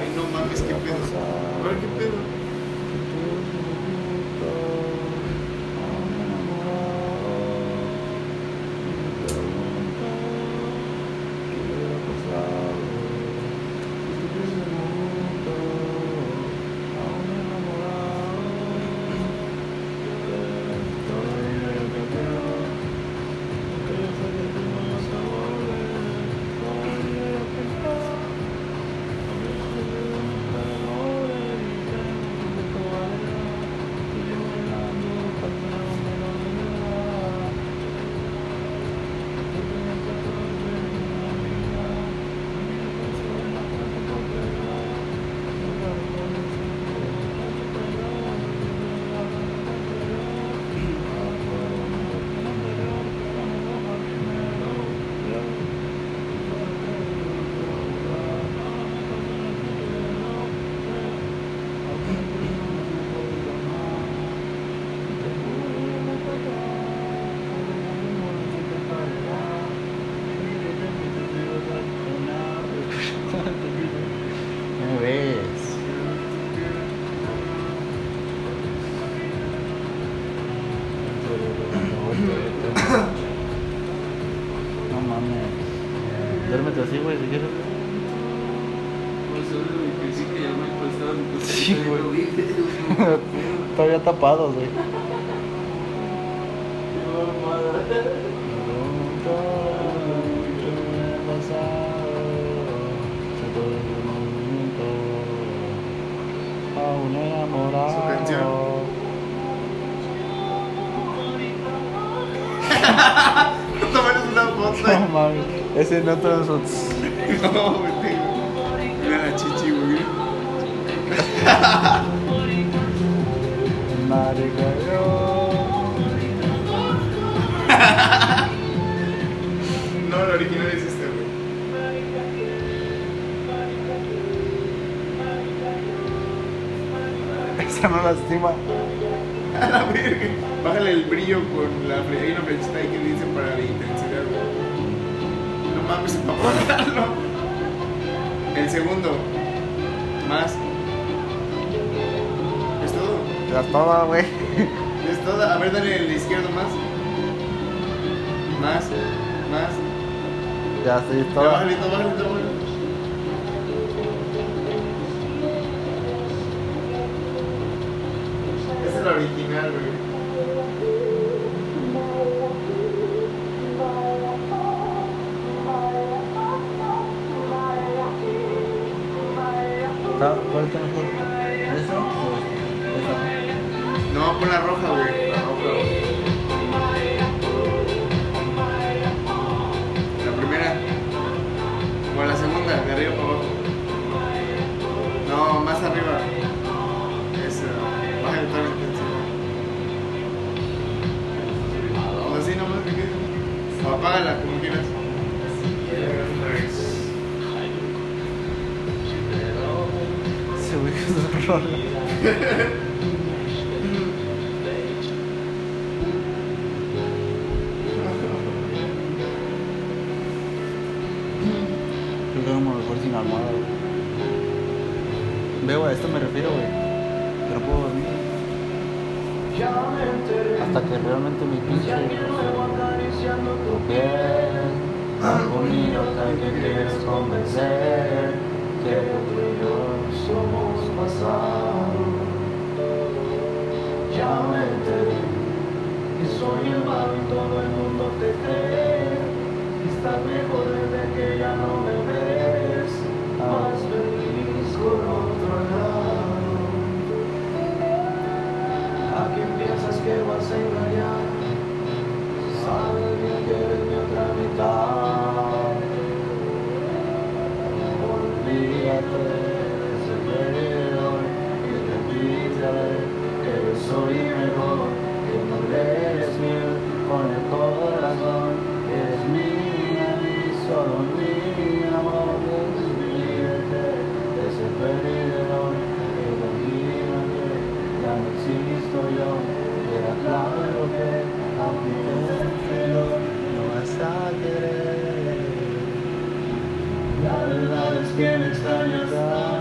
Ay, no mames, qué pedo. Mames. Duérmete así, güey, si quieres. Pues sí que ya me ha pasado. Sí, pero güey. bien, Todavía tapados, güey. Su canción. Tómanos una foto. No mames, ese no todos son. No, güey, tengo. Mira la chichi, güey. Marica. No, la original es esta, güey. Esa no lastima. A la verga. Bájale el brillo con la fle- Hay una flechita ahí que dice para la intensidad, apagarlo. El segundo. Más. Es todo. Ya toda, güey. Es todo. A ver, dale el izquierdo más. Más. Más. Ya estoy Ya, toda. Bájale todo, bájale todo, bájale. Está- ¿Cuál está mejor? ¿Esa esa? No, pon la roja, güey. La roja, güey. La primera. O la segunda, de arriba para abajo. No, más arriba. Esa. Baja toda la intensidad. O así nomás que quede. O apágala como quieras. Rola. Creo que a lo mejor sin almohada, güey. Veo, a esto me refiero, güey. Que no puedo dormir. Hasta que realmente mi pinche tu piel tal que quieres convencer Que soy el malo y todo el mundo te cree. Estás mejor desde que ya no me ves, más can experience